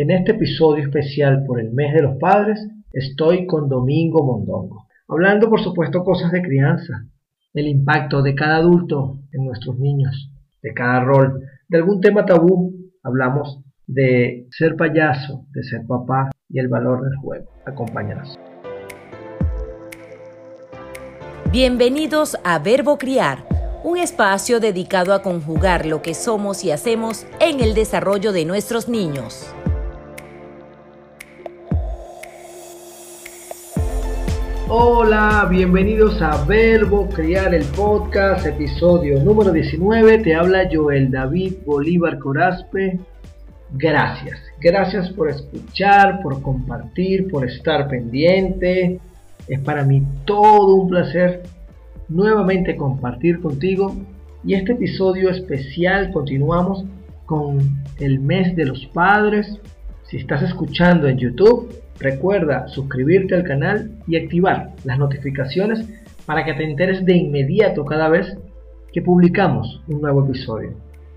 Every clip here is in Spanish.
En este episodio especial por el mes de los padres, estoy con Domingo Mondongo, hablando por supuesto cosas de crianza, el impacto de cada adulto en nuestros niños, de cada rol, de algún tema tabú, hablamos de ser payaso, de ser papá y el valor del juego. Acompáñanos. Bienvenidos a Verbo Criar un espacio dedicado a conjugar lo que somos y hacemos en el desarrollo de nuestros niños. Hola, bienvenidos a Verbo Criar el Podcast, episodio número 19. Te habla Joel David Bolívar Corazpe. Gracias, gracias por escuchar, por compartir, por estar pendiente. Es para mí todo un placer nuevamente compartir contigo y este episodio especial continuamos con el mes de los padres. Si estás escuchando en YouTube, recuerda suscribirte al canal y activar las notificaciones para que te enteres de inmediato cada vez que publicamos un nuevo episodio.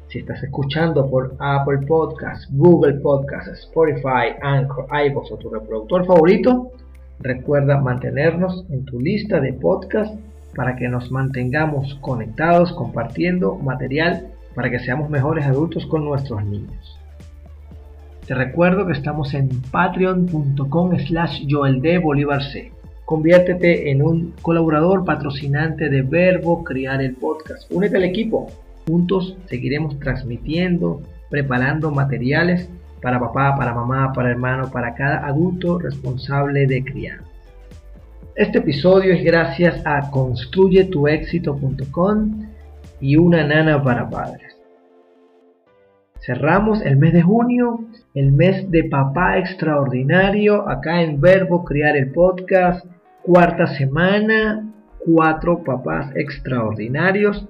Si estás escuchando por Apple Podcasts, Google Podcasts, Spotify, Anchor, iVoox o tu reproductor favorito, recuerda mantenernos en tu lista de podcasts para que nos mantengamos conectados, compartiendo material para que seamos mejores adultos con nuestros niños. Te recuerdo que estamos en patreon.com slash C. Conviértete en un colaborador patrocinante de Verbo Criar el Podcast. Únete al equipo. Juntos seguiremos transmitiendo, preparando materiales para papá, para mamá, para hermano, para cada adulto responsable de criar. Este episodio es gracias a construyetuexito.com y una nana para padres. Cerramos el mes de junio, el mes de papá extraordinario, acá en Verbo Criar el Podcast, cuarta semana, cuatro papás extraordinarios.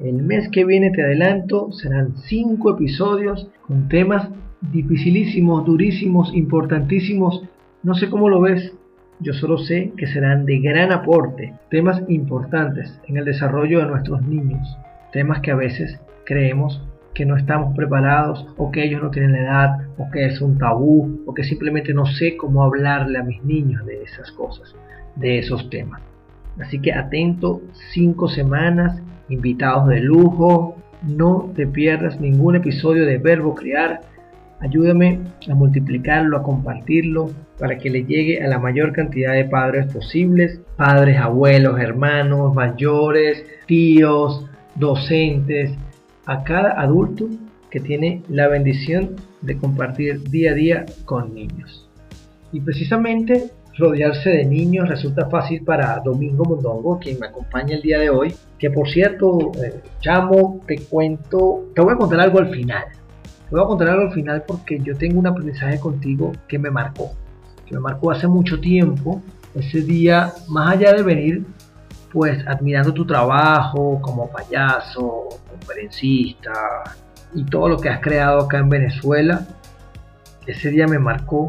El mes que viene, te adelanto, serán cinco episodios con temas dificilísimos, durísimos, importantísimos. No sé cómo lo ves, yo solo sé que serán de gran aporte, temas importantes en el desarrollo de nuestros niños, temas que a veces creemos que no estamos preparados o que ellos no tienen la edad o que es un tabú o que simplemente no sé cómo hablarle a mis niños de esas cosas, de esos temas. Así que atento, cinco semanas, invitados de lujo, no te pierdas ningún episodio de Verbo Criar Ayúdame a multiplicarlo, a compartirlo, para que le llegue a la mayor cantidad de padres posibles, padres, abuelos, hermanos, mayores, tíos, docentes, a cada adulto que tiene la bendición de compartir día a día con niños. Y precisamente rodearse de niños resulta fácil para Domingo Mondongo, quien me acompaña el día de hoy, que por cierto, eh, chamo, te cuento, te voy a contar algo al final te voy a contar algo al final porque yo tengo un aprendizaje contigo que me marcó, que me marcó hace mucho tiempo. Ese día, más allá de venir, pues admirando tu trabajo como payaso, conferencista y todo lo que has creado acá en Venezuela, ese día me marcó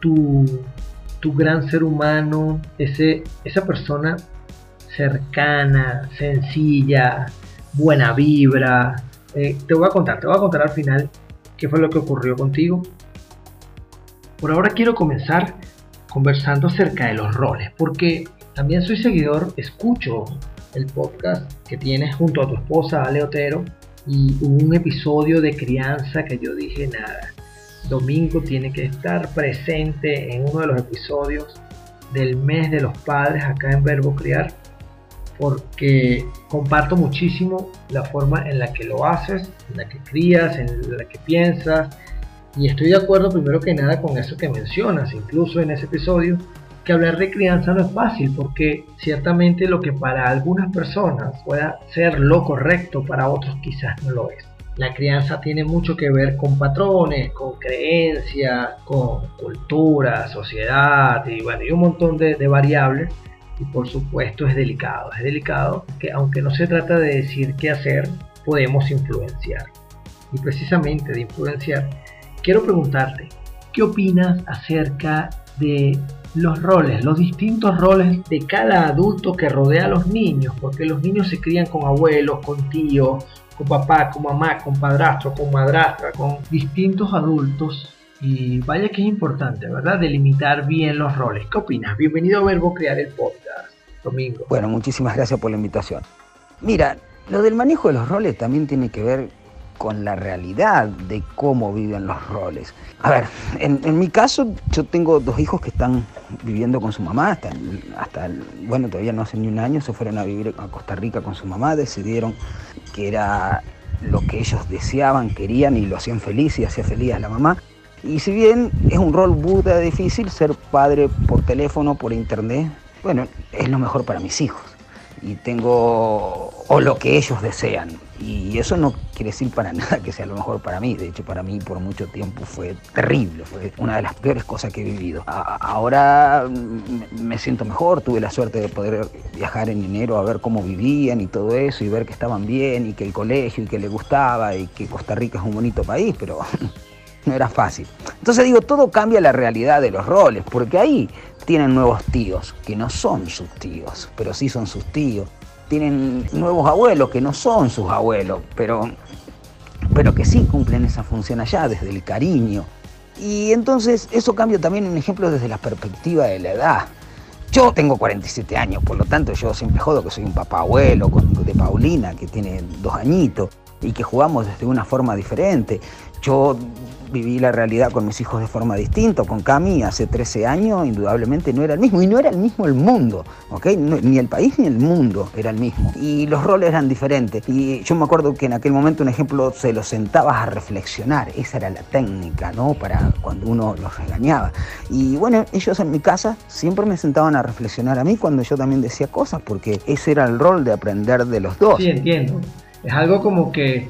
tu, tu gran ser humano, ese, esa persona cercana, sencilla, buena vibra, eh, te voy a contar, te voy a contar al final qué fue lo que ocurrió contigo. Por ahora quiero comenzar conversando acerca de los roles, porque también soy seguidor, escucho el podcast que tienes junto a tu esposa Ale Otero y un episodio de crianza que yo dije nada. Domingo tiene que estar presente en uno de los episodios del mes de los padres acá en Verbo Criar porque comparto muchísimo la forma en la que lo haces, en la que crías, en la que piensas. Y estoy de acuerdo primero que nada con eso que mencionas, incluso en ese episodio, que hablar de crianza no es fácil, porque ciertamente lo que para algunas personas pueda ser lo correcto, para otros quizás no lo es. La crianza tiene mucho que ver con patrones, con creencias, con cultura, sociedad y bueno, y un montón de, de variables y por supuesto es delicado. Es delicado que aunque no se trata de decir qué hacer, podemos influenciar. Y precisamente de influenciar, quiero preguntarte, ¿qué opinas acerca de los roles, los distintos roles de cada adulto que rodea a los niños? Porque los niños se crían con abuelos, con tíos, con papá, con mamá, con padrastro, con madrastra, con distintos adultos Y vaya que es importante, ¿verdad? Delimitar bien los roles. ¿Qué opinas? Bienvenido a Verbo Crear el Podcast, Domingo. Bueno, muchísimas gracias por la invitación. Mira, lo del manejo de los roles también tiene que ver con la realidad de cómo viven los roles. A ver, en, mi caso yo tengo dos hijos que están viviendo con su mamá, hasta, hasta bueno, todavía no hace ni un año, se fueron a vivir a Costa Rica con su mamá, decidieron que era lo que ellos deseaban, querían y lo hacían feliz y hacía feliz a la mamá. Y si bien es un rol burda difícil ser padre por teléfono, por internet, bueno, es lo mejor para mis hijos y tengo o lo que ellos desean. Y eso no quiere decir para nada que sea lo mejor para mí. De hecho, para mí por mucho tiempo fue terrible, fue una de las peores cosas que he vivido. ahora me siento mejor, tuve la suerte de poder viajar en enero a ver cómo vivían y todo eso, y ver que estaban bien, y que el colegio, y que les gustaba, y que Costa Rica es un bonito país, pero no era fácil. Entonces digo, todo cambia la realidad de los roles, porque ahí tienen nuevos tíos, que no son sus tíos, pero sí son sus tíos. Tienen nuevos abuelos, que no son sus abuelos, pero, pero que sí cumplen esa función allá, desde el cariño. Y entonces eso cambia también, un ejemplo, desde la perspectiva de la edad. Yo tengo 47 años, por lo tanto yo siempre jodo que soy un papá abuelo de Paulina, que tiene dos añitos, y que jugamos desde una forma diferente. Yo viví la realidad con mis hijos de forma distinta. Con Cami hace 13 años, indudablemente no era el mismo. Y no era el mismo el mundo, ¿ok? ni el país ni el mundo era el mismo. Y los roles eran diferentes. Y yo me acuerdo que en aquel momento, un ejemplo, se los sentabas a reflexionar. Esa era la técnica, ¿no? Para cuando uno los regañaba. Y bueno, ellos en mi casa siempre me sentaban a reflexionar a mí cuando yo también decía cosas, porque ese era el rol de aprender de los dos. Sí, entiendo. Es algo como que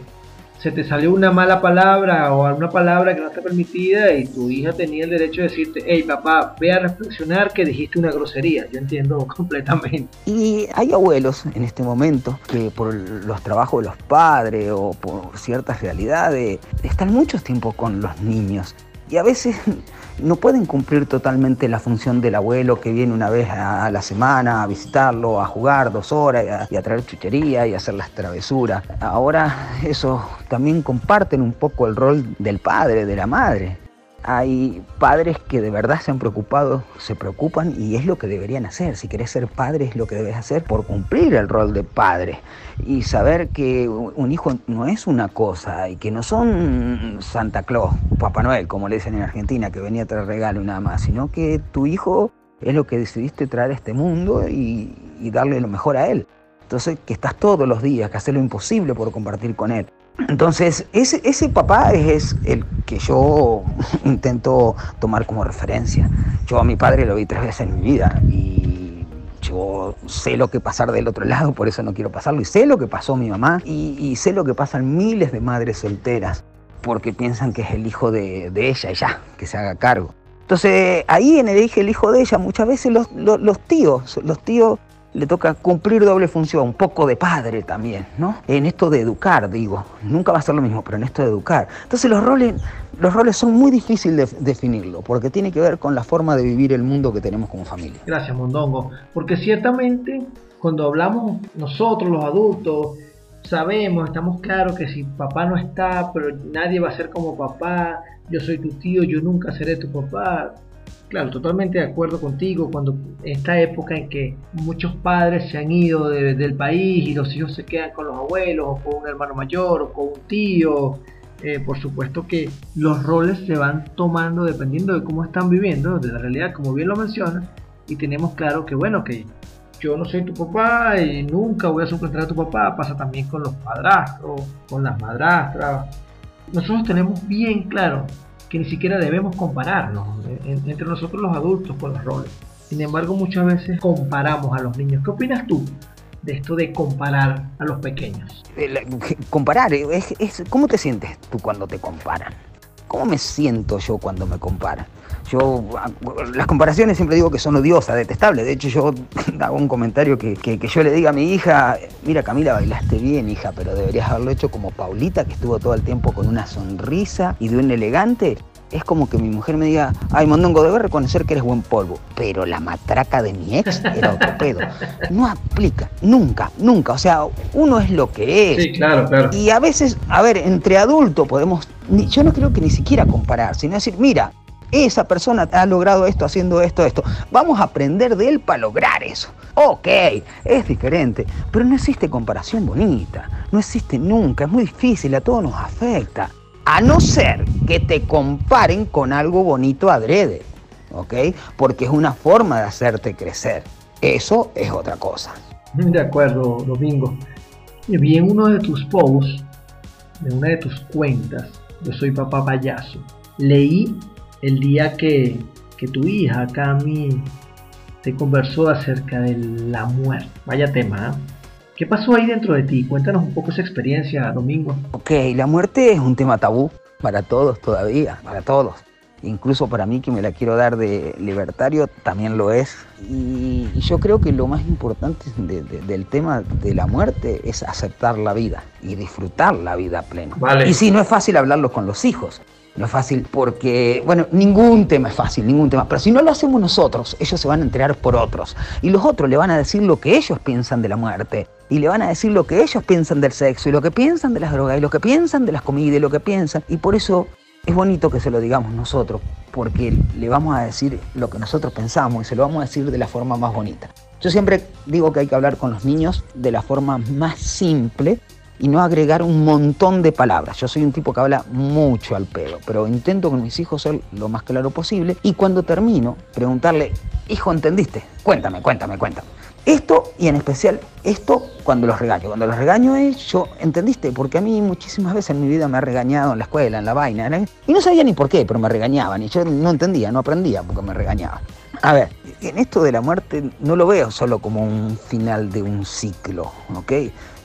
se te salió una mala palabra o alguna palabra que no está permitida y tu hija tenía el derecho de decirte, hey papá, ve a reflexionar que dijiste una grosería. Yo entiendo completamente. Y hay abuelos en este momento que por los trabajos de los padres o por ciertas realidades están mucho tiempo con los niños. Y a veces no pueden cumplir totalmente la función del abuelo que viene una vez a la semana a visitarlo, a jugar dos horas y a, traer chuchería y a hacer las travesuras. Ahora eso también comparten un poco el rol del padre, de la madre hay padres que de verdad se han preocupado, se preocupan y es lo que deberían hacer. Si querés ser padre es lo que debes hacer por cumplir el rol de padre y saber que un hijo no es una cosa y que no son Santa Claus, Papá Noel, como le dicen en Argentina, que venía a traer regalo y nada más, sino que tu hijo es lo que decidiste traer a este mundo y, y darle lo mejor a él. Entonces, que estás todos los días, que haces lo imposible por compartir con él. Entonces, ese, ese papá es el que yo intento tomar como referencia. Yo a mi padre lo vi tres veces en mi vida y yo sé lo que pasar del otro lado, por eso no quiero pasarlo. Y sé lo que pasó mi mamá y, sé lo que pasan miles de madres solteras porque piensan que es el hijo de, ella y ya, que se haga cargo. Entonces, ahí en el el hijo de ella, muchas veces los, los tíos, los tíos le toca cumplir doble función, un poco de padre también, ¿no? En esto de educar, digo, nunca va a ser lo mismo, pero en esto de educar. Entonces los roles, los roles son muy difíciles de definirlo, porque tiene que ver con la forma de vivir el mundo que tenemos como familia. Gracias, Mondongo, porque ciertamente cuando hablamos nosotros los adultos, sabemos, estamos claros que si papá no está, pero nadie va a ser como papá, yo soy tu tío, yo nunca seré tu papá, Claro, totalmente de acuerdo contigo. Cuando esta época en que muchos padres se han ido del país y los hijos se quedan con los abuelos o con un hermano mayor o con un tío, eh, por supuesto que los roles se van tomando dependiendo de cómo están viviendo, de la realidad, como bien lo mencionas, y tenemos claro que bueno, que yo no soy tu papá y nunca voy a suplantar a tu papá, pasa también con los padrastros, con las madrastras. Nosotros tenemos bien claro que ni siquiera debemos compararnos entre nosotros los adultos con los roles. Sin embargo, muchas veces comparamos a los niños. ¿Qué opinas tú de esto de comparar a los pequeños? Comparar, es, ¿cómo te sientes tú cuando te comparan? ¿Cómo me siento yo cuando me comparan? Yo, las comparaciones siempre digo que son odiosas, detestables. De hecho, yo hago un comentario que, que, yo le diga a mi hija, mira Camila, bailaste bien, hija, pero deberías haberlo hecho como Paulita, que estuvo todo el tiempo con una sonrisa y de un elegante. es como que mi mujer me diga, ay, Mondongo, debes reconocer que eres buen polvo, pero la matraca de mi ex era otro pedo. No aplica, nunca, nunca. O sea, uno es lo que es. Sí, claro, claro. Y a veces, a ver, entre adultos podemos, yo no creo que ni siquiera comparar, sino decir, mira, esa persona ha logrado esto haciendo esto, esto. Vamos a aprender de él para lograr eso. Ok, es diferente, pero no existe comparación bonita, no existe nunca, es muy difícil, a todos nos afecta. A no ser que te comparen con algo bonito adrede, ¿ok? Porque es una forma de hacerte crecer. Eso es otra cosa. De acuerdo, Domingo. Vi en uno de tus posts, de una de tus cuentas, yo soy papá payaso, leí el día que, que tu hija, Cami, te conversó acerca de la muerte. Vaya tema, ¿eh? ¿Qué pasó ahí dentro de ti? Cuéntanos un poco esa experiencia, Domingo. Ok, la muerte es un tema tabú para todos todavía, para todos. Incluso para mí que me la quiero dar de libertario también lo es. Y, yo creo que lo más importante del tema de la muerte es aceptar la vida y disfrutar la vida plena. Vale. Y sí, no es fácil hablarlo con los hijos. No es fácil porque, bueno, ningún tema es fácil, ningún tema. Pero si no lo hacemos nosotros, ellos se van a enterar por otros. Y los otros le van a decir lo que ellos piensan de la muerte. Y le van a decir lo que ellos piensan del sexo, y lo que piensan de las drogas, y lo que piensan de las comidas, y lo que piensan. Y por eso es bonito que se lo digamos nosotros, porque le vamos a decir lo que nosotros pensamos y se lo vamos a decir de la forma más bonita. Yo siempre digo que hay que hablar con los niños de la forma más simple y no agregar un montón de palabras. Yo soy un tipo que habla mucho al pedo, pero intento con mis hijos ser lo más claro posible y cuando termino, preguntarle, hijo, ¿entendiste? Cuéntame, cuéntame, cuéntame. Esto y en especial esto cuando los regaño. Cuando los regaño es, yo, ¿entendiste? Porque a mí muchísimas veces en mi vida me ha regañado en la escuela, en la vaina, y no sabía ni por qué, pero me regañaban y yo no entendía, no aprendía porque me regañaban. A ver, en esto de la muerte no lo veo solo como un final de un ciclo, ¿ok?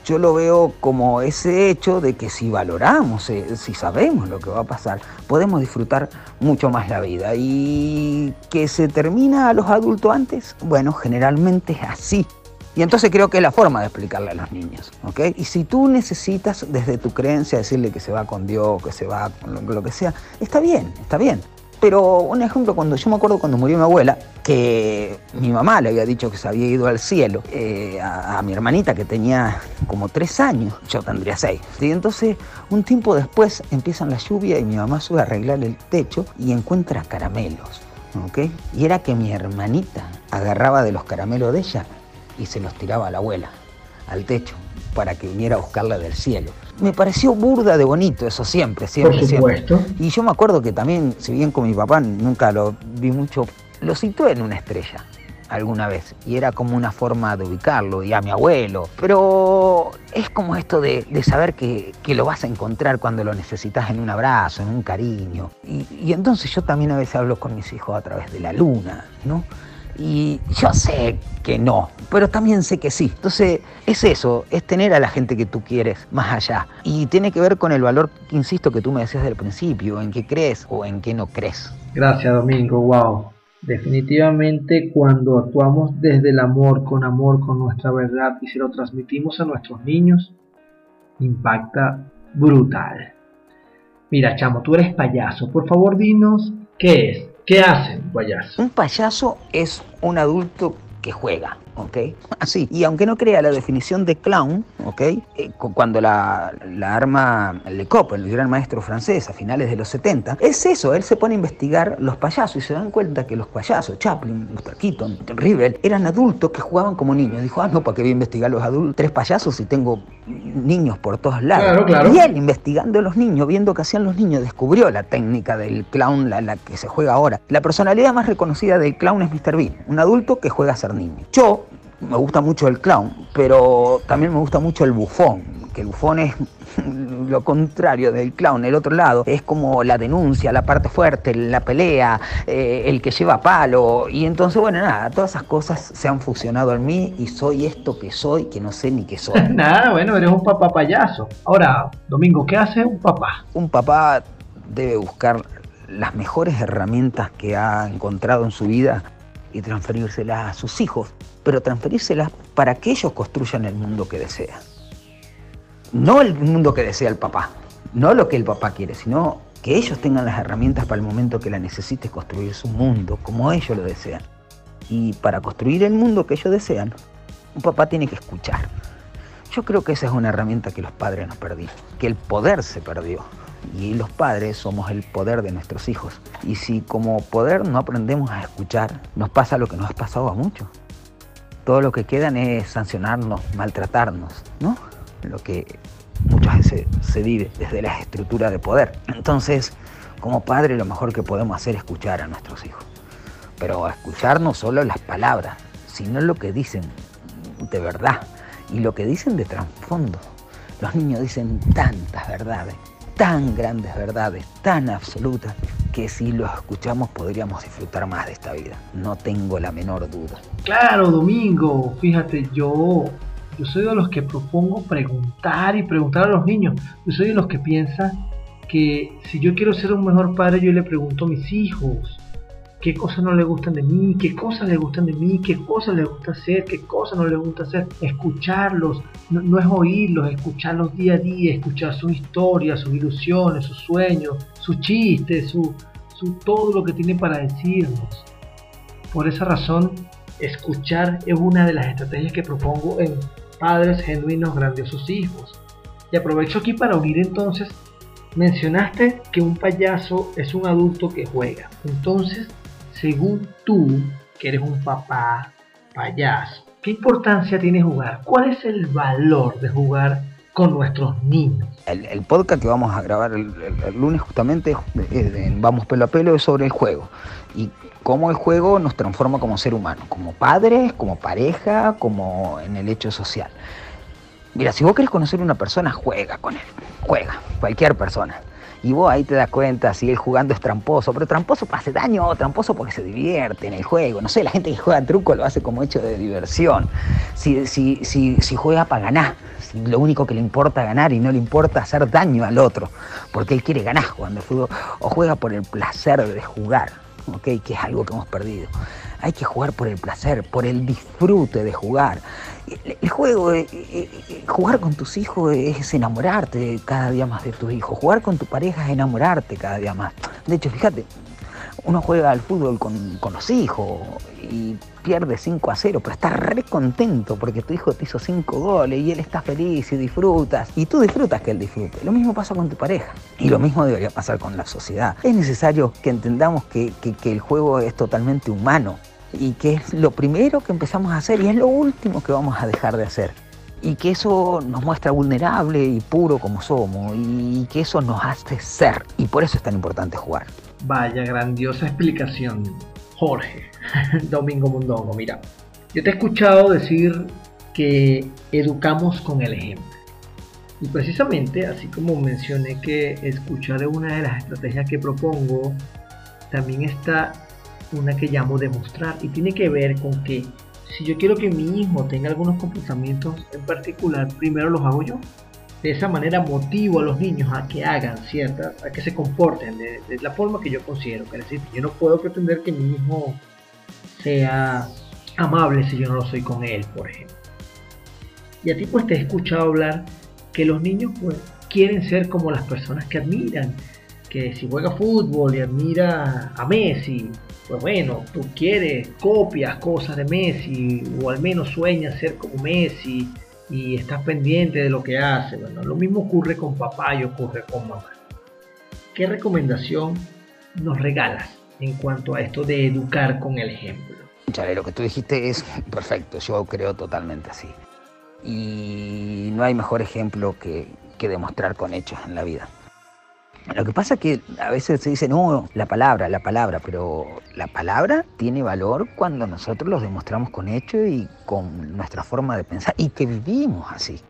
Yo lo veo como ese hecho de que si valoramos, eh, si sabemos lo que va a pasar, podemos disfrutar mucho más la vida. Y que se termina a los adultos antes, bueno, generalmente es así. Y entonces creo que es la forma de explicarle a los niños, ¿ok? Y si tú necesitas desde tu creencia decirle que se va con Dios, que se va con lo que sea, está bien, está bien. Pero un ejemplo, cuando yo me acuerdo cuando murió mi abuela, que mi mamá le había dicho que se había ido al cielo eh, a, mi hermanita que tenía como tres años, yo tendría seis. Y entonces, un tiempo después empiezan la lluvia y mi mamá sube a arreglar el techo y encuentra caramelos. ¿ok? Y era que mi hermanita agarraba de los caramelos de ella y se los tiraba a la abuela, al techo, para que viniera a buscarla del cielo me pareció burda de bonito, eso siempre, siempre, Por supuesto. Y yo me acuerdo que también, si bien con mi papá nunca lo vi mucho, lo situé en una estrella alguna vez y era como una forma de ubicarlo y a mi abuelo. Pero es como esto de, saber que, lo vas a encontrar cuando lo necesitas en un abrazo, en un cariño. Y, y entonces yo también a veces hablo con mis hijos a través de la luna, ¿no? Y yo sé que no, pero también sé que sí. Entonces es eso, es tener a la gente que tú quieres más allá. Y tiene que ver con el valor, insisto, que tú me decías del principio, en qué crees o en qué no crees. Gracias Domingo, wow. Definitivamente cuando actuamos desde el amor, con amor, con nuestra verdad y se lo transmitimos a nuestros niños, impacta brutal. Mira, chamo, tú eres payaso. Por favor, dinos qué es ¿Qué hace un payaso? Un payaso es un adulto que juega. ¿Ok? Así. Y aunque no crea la definición de clown, ¿ok? Eh, cuando la, arma Lecoq, el gran maestro francés, a finales de los 70, es eso, él se pone a investigar los payasos y se dan cuenta que los payasos, Chaplin, Buster Keaton, Rivel, eran adultos que jugaban como niños. Dijo, ah, no, ¿para qué voy a investigar los adultos? Tres payasos y tengo niños por todos lados. Y él, investigando a los niños, viendo qué hacían los niños, descubrió la técnica del clown, la, la que se juega ahora. La personalidad más reconocida del clown es Mr. Bean, un adulto que juega a ser niño. Yo, me gusta mucho el clown, pero también me gusta mucho el bufón, que el bufón es lo contrario del clown, el otro lado es como la denuncia, la parte fuerte, la pelea, eh, el que lleva palo, y entonces, bueno, nada, todas esas cosas se han fusionado en mí y soy esto que soy, que no sé ni qué soy. nada, bueno, eres un papá payaso. Ahora, Domingo, ¿qué hace un papá? Un papá debe buscar las mejores herramientas que ha encontrado en su vida y transferírselas a sus hijos pero transferírselas para que ellos construyan el mundo que desea. No el mundo que desea el papá, no lo que el papá quiere, sino que ellos tengan las herramientas para el momento que la necesite construir su mundo como ellos lo desean. Y para construir el mundo que ellos desean, un papá tiene que escuchar. Yo creo que esa es una herramienta que los padres nos perdimos, que el poder se perdió. Y los padres somos el poder de nuestros hijos. Y si como poder no aprendemos a escuchar, nos pasa lo que nos ha pasado a muchos. Todo lo que quedan es sancionarnos, maltratarnos, ¿no? Lo que muchas veces se vive desde la estructura de poder. Entonces, como padre, lo mejor que podemos hacer es escuchar a nuestros hijos. Pero escuchar no solo las palabras, sino lo que dicen de verdad y lo que dicen de trasfondo. Los niños dicen tantas verdades, tan grandes verdades, tan absolutas, que si los escuchamos podríamos disfrutar más de esta vida. No tengo la menor duda. Claro, Domingo, fíjate, yo yo soy de los que propongo preguntar y preguntar a los niños. Yo soy de los que piensa que si yo quiero ser un mejor padre, yo le pregunto a mis hijos qué cosas no les gustan de mí, qué cosas les gustan de mí, qué cosas les gusta hacer, qué cosas no les gusta hacer. Escucharlos, no, es oírlos, escucharlos día a día, escuchar sus historias, sus ilusiones, sus sueños, sus chistes, su, su, todo lo que tiene para decirnos. Por esa razón, escuchar es una de las estrategias que propongo en padres genuinos, grandiosos hijos. Y aprovecho aquí para unir entonces, mencionaste que un payaso es un adulto que juega. Entonces, según tú, que eres un papá payaso, ¿qué importancia tiene jugar? ¿Cuál es el valor de jugar con nuestros niños? El, podcast que vamos a grabar el, lunes justamente Vamos Pelo a Pelo es sobre el juego. Y cómo el juego nos transforma como ser humano, como padres, como pareja, como en el hecho social. Mira, si vos querés conocer a una persona, juega con él, juega, cualquier persona. Y vos ahí te das cuenta si él jugando es tramposo, pero tramposo para hacer daño tramposo porque se divierte en el juego. No sé, la gente que juega truco lo hace como hecho de diversión. Si, si, si, si juega para ganar, lo único que le importa ganar y no le importa hacer daño al otro, porque él quiere ganar jugando al fútbol, o juega por el placer de jugar que es algo que hemos perdido. Hay que jugar por el placer, por el disfrute de jugar. El juego, eh, eh, eh, jugar con tus hijos es enamorarte cada día más de tus hijos. Jugar con tu pareja es enamorarte cada día más. De hecho, fíjate, uno juega al fútbol con, los hijos y pierde 5 a 0, pero estás re contento porque tu hijo te hizo 5 goles y él está feliz y disfrutas. Y tú disfrutas que él disfrute. Lo mismo pasa con tu pareja. Y lo mismo debería pasar con la sociedad. Es necesario que entendamos que, que, el juego es totalmente humano y que es lo primero que empezamos a hacer y es lo último que vamos a dejar de hacer. Y que eso nos muestra vulnerable y puro como somos y que eso nos hace ser. Y por eso es tan importante jugar. Vaya grandiosa explicación, Jorge. Domingo Mundongo, mira, yo te he escuchado decir que educamos con el ejemplo. Y precisamente, así como mencioné que escuchar es una de las estrategias que propongo, también está una que llamo demostrar y tiene que ver con que si yo quiero que mi hijo tenga algunos comportamientos en particular, primero los hago yo de esa manera motivo a los niños a que hagan ciertas, a que se comporten de, la forma que yo considero que necesito. Yo no puedo pretender que mi hijo sea amable si yo no lo soy con él, por ejemplo. Y a ti pues te he escuchado hablar que los niños pues quieren ser como las personas que admiran, que si juega fútbol y admira a Messi, pues bueno, tú quieres, copias cosas de Messi o al menos sueñas ser como Messi y estás pendiente de lo que hace. Bueno, lo mismo ocurre con papá y ocurre con mamá. ¿Qué recomendación nos regalas en cuanto a esto de educar con el ejemplo? Chale, lo que tú dijiste es perfecto, yo creo totalmente así. Y no hay mejor ejemplo que, que demostrar con hechos en la vida. Lo que pasa es que a veces se dice, no, la palabra, la palabra, pero la palabra tiene valor cuando nosotros los demostramos con hechos y con nuestra forma de pensar y que vivimos así.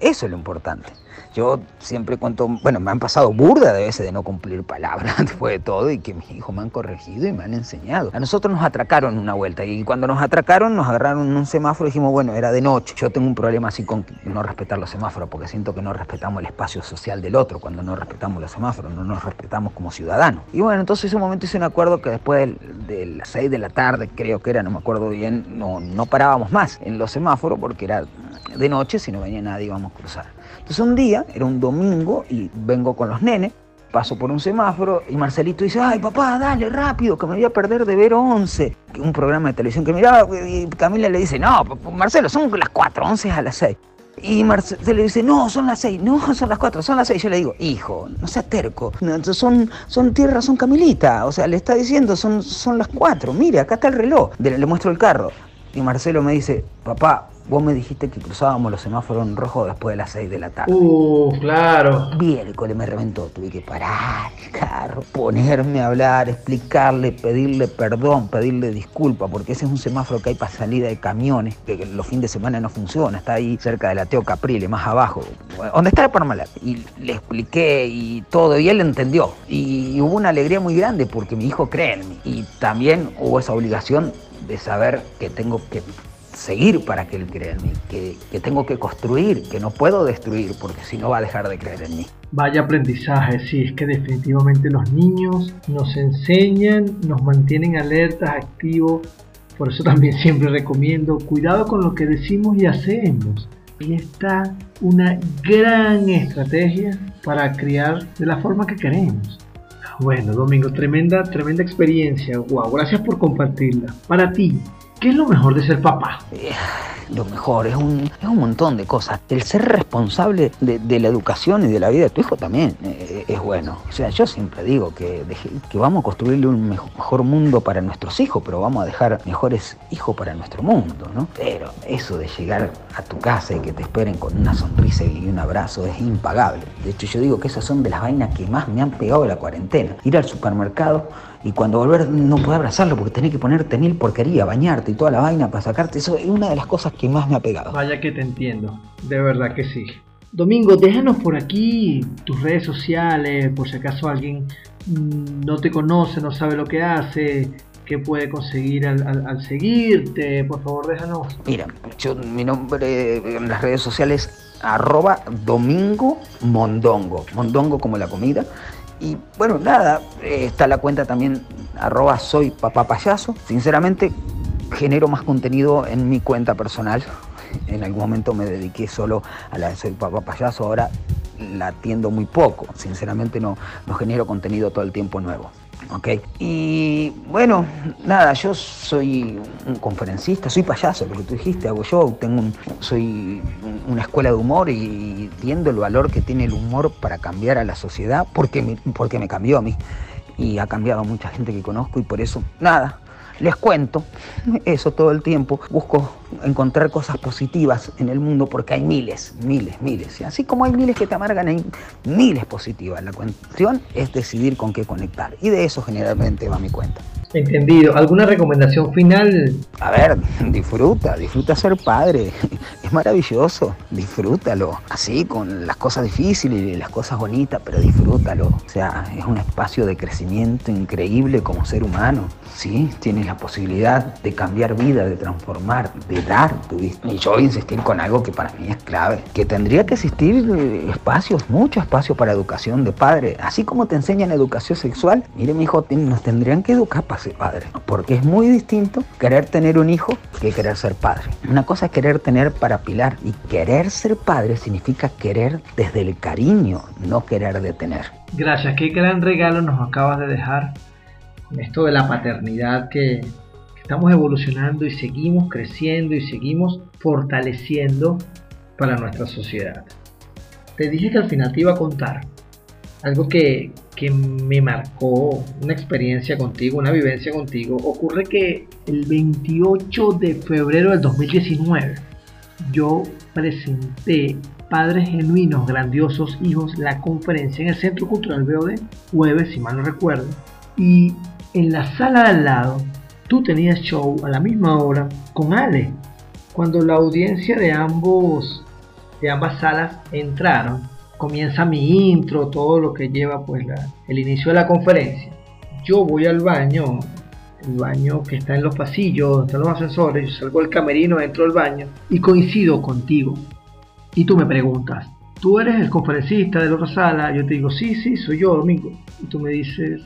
Eso es lo importante. Yo siempre cuento, bueno, me han pasado burda de veces de no cumplir palabras después de todo y que mis hijos me han corregido y me han enseñado. A nosotros nos atracaron una vuelta y cuando nos atracaron nos agarraron un semáforo y dijimos, bueno, era de noche. Yo tengo un problema así con no respetar los semáforos porque siento que no respetamos el espacio social del otro cuando no respetamos los semáforos, no nos respetamos como ciudadanos. Y bueno, entonces en ese momento hice un acuerdo que después de, las 6 de la tarde, creo que era, no me acuerdo bien, no, no parábamos más en los semáforos porque era de noche, si no venía nadie íbamos a cruzar. Entonces un día, era un domingo, y vengo con los nenes, paso por un semáforo y Marcelito dice, ay papá, dale rápido, que me voy a perder de ver 11. Un programa de televisión que miraba y Camila le dice, no, Marcelo, son las 4, 11 a las 6. Y Marcelo le dice, no, son las 6, no, son las 4, son las 6. Yo le digo, hijo, no seas terco, son, son tierra, son Camilita. O sea, le está diciendo, son, son las 4, mire, acá está el reloj. Le, le muestro el carro. Y Marcelo me dice, papá, Vos me dijiste que cruzábamos los semáforos en rojo después de las 6 de la tarde. Uh, claro. cole me reventó. Tuve que parar el carro, ponerme a hablar, explicarle, pedirle perdón, pedirle disculpa, porque ese es un semáforo que hay para salida de camiones, que los fines de semana no funciona. Está ahí cerca de la Teo Caprile, más abajo, donde está el Parmalat. Y le expliqué y todo, y él entendió. Y hubo una alegría muy grande porque mi hijo cree en mí. Y también hubo esa obligación de saber que tengo que seguir para que él crea en mí, que, tengo que construir, que no puedo destruir, porque si no va a dejar de creer en mí. Vaya aprendizaje, sí, es que definitivamente los niños nos enseñan, nos mantienen alertas, activos, por eso también siempre recomiendo, cuidado con lo que decimos y hacemos. Ahí está una gran estrategia para criar de la forma que queremos. Bueno, Domingo, tremenda, tremenda experiencia. Wow, gracias por compartirla. Para ti, ¿Qué es lo mejor de ser papá? Eh, lo mejor, es un, es un montón de cosas. El ser responsable de, la educación y de la vida de tu hijo también eh, es bueno. O sea, yo siempre digo que, que vamos a construirle un mejor mundo para nuestros hijos, pero vamos a dejar mejores hijos para nuestro mundo, ¿no? Pero eso de llegar a tu casa y que te esperen con una sonrisa y un abrazo es impagable. De hecho, yo digo que esas son de las vainas que más me han pegado de la cuarentena. Ir al supermercado y cuando volver no puedo abrazarlo porque tenés que ponerte mil porquería, bañarte y toda la vaina para sacarte. Eso es una de las cosas que más me ha pegado. Vaya que te entiendo, de verdad que sí. Domingo, déjanos por aquí tus redes sociales, por si acaso alguien mm, no te conoce, no sabe lo que hace, qué puede conseguir al, seguirte, por favor déjanos. Mira, yo, mi nombre en las redes sociales arroba domingo mondongo, mondongo como la comida. Y bueno, nada, está la cuenta también arroba soy papá payaso. Sinceramente, genero más contenido en mi cuenta personal. En algún momento me dediqué solo a la de Soy Papá Payaso, ahora la atiendo muy poco. Sinceramente no, no genero contenido todo el tiempo nuevo. ¿Ok? Y bueno, nada, yo soy un conferencista, soy payaso, lo que tú dijiste, hago show, tengo soy una escuela de humor y entiendo el valor que tiene el humor para cambiar a la sociedad, porque porque me cambió a mí y ha cambiado a mucha gente que conozco y por eso, nada, les cuento eso todo el tiempo. Busco encontrar cosas positivas en el mundo porque hay miles, miles, miles. Y así como hay miles que te amargan, hay miles positivas. La cuestión es decidir con qué conectar. Y de eso generalmente va mi cuenta. Entendido. ¿Alguna recomendación final? A ver, disfruta, disfruta ser padre. Es maravilloso, disfrútalo. Así, con las cosas difíciles y las cosas bonitas, pero disfrútalo. O sea, es un espacio de crecimiento increíble como ser humano. Sí, tienes la posibilidad de cambiar vida, de transformar, de dar tu vida. Y yo voy a insistir con algo que para mí es clave, que tendría que existir eh, espacios, mucho espacio para educación de padre. Así como te enseñan educación sexual, mire mi hijo, nos tendrían que educar para ser padre. Porque es muy distinto querer tener un hijo que querer ser padre. Una cosa es querer tener para pilar y querer ser padre significa querer desde el cariño, no querer detener. Gracias, qué gran regalo nos acabas de dejar esto de la paternidad que, estamos evolucionando y seguimos creciendo y seguimos fortaleciendo para nuestra sociedad. Te dije que al final te iba a contar algo que, que, me marcó, una experiencia contigo, una vivencia contigo. Ocurre que el 28 de febrero del 2019 yo presenté Padres Genuinos, Grandiosos Hijos, la conferencia en el Centro Cultural BOD, jueves, si mal no recuerdo. Y en la sala de al lado, tú tenías show a la misma hora con Ale. Cuando la audiencia de ambos, de ambas salas entraron, comienza mi intro, todo lo que lleva pues el inicio de la conferencia. Yo voy al baño, el baño que está en los pasillos, están los ascensores, yo salgo del camerino, entro al baño y coincido contigo. Y tú me preguntas, ¿tú eres el conferencista de la otra sala? Yo te digo, sí, sí, soy yo, Domingo. Y tú me dices,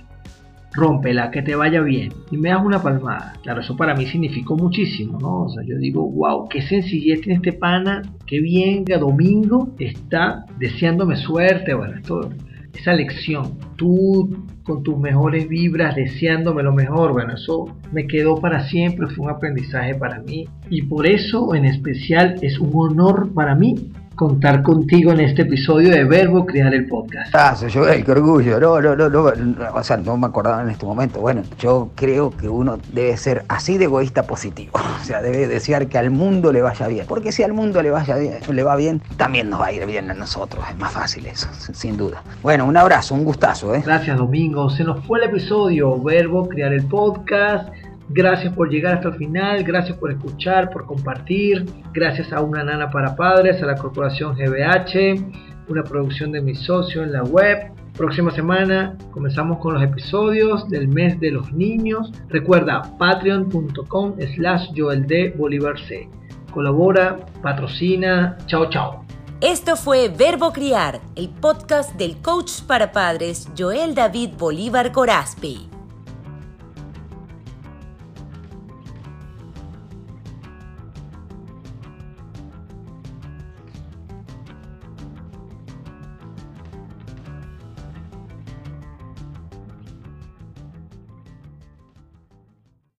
rómpela, que te vaya bien y me das una palmada. Claro, eso para mí significó muchísimo, ¿no? O sea, yo digo, wow, qué sencillez tiene este pana, qué bien que Domingo está deseándome suerte. Bueno, esto esa lección. Tú con tus mejores vibras, deseándome lo mejor. Bueno, eso me quedó para siempre, fue un aprendizaje para mí. Y por eso en especial es un honor para mí contar contigo en este episodio de Verbo Crear el Podcast. Gracias, Joel, qué orgullo. No, no, no, no, o sea, no me acordaba en este momento. Bueno, yo creo que uno debe ser así de egoísta positivo. O sea, debe desear que al mundo le vaya bien. Porque si al mundo le, vaya bien, le va bien, también nos va a ir bien a nosotros. Es más fácil eso, sin duda. Bueno, un abrazo, un gustazo. ¿eh? Gracias, Domingo. Se nos fue el episodio Verbo Crear el Podcast. Gracias por llegar hasta el final, gracias por escuchar, por compartir, gracias a Una Nana para Padres, a la Corporación GBH, una producción de mi socio en la web. Próxima semana comenzamos con los episodios del mes de los niños. Recuerda patreon.com slash C. Colabora, patrocina. Chao, chao. Esto fue Verbo Criar, el podcast del coach para padres Joel David Bolívar Corazpi.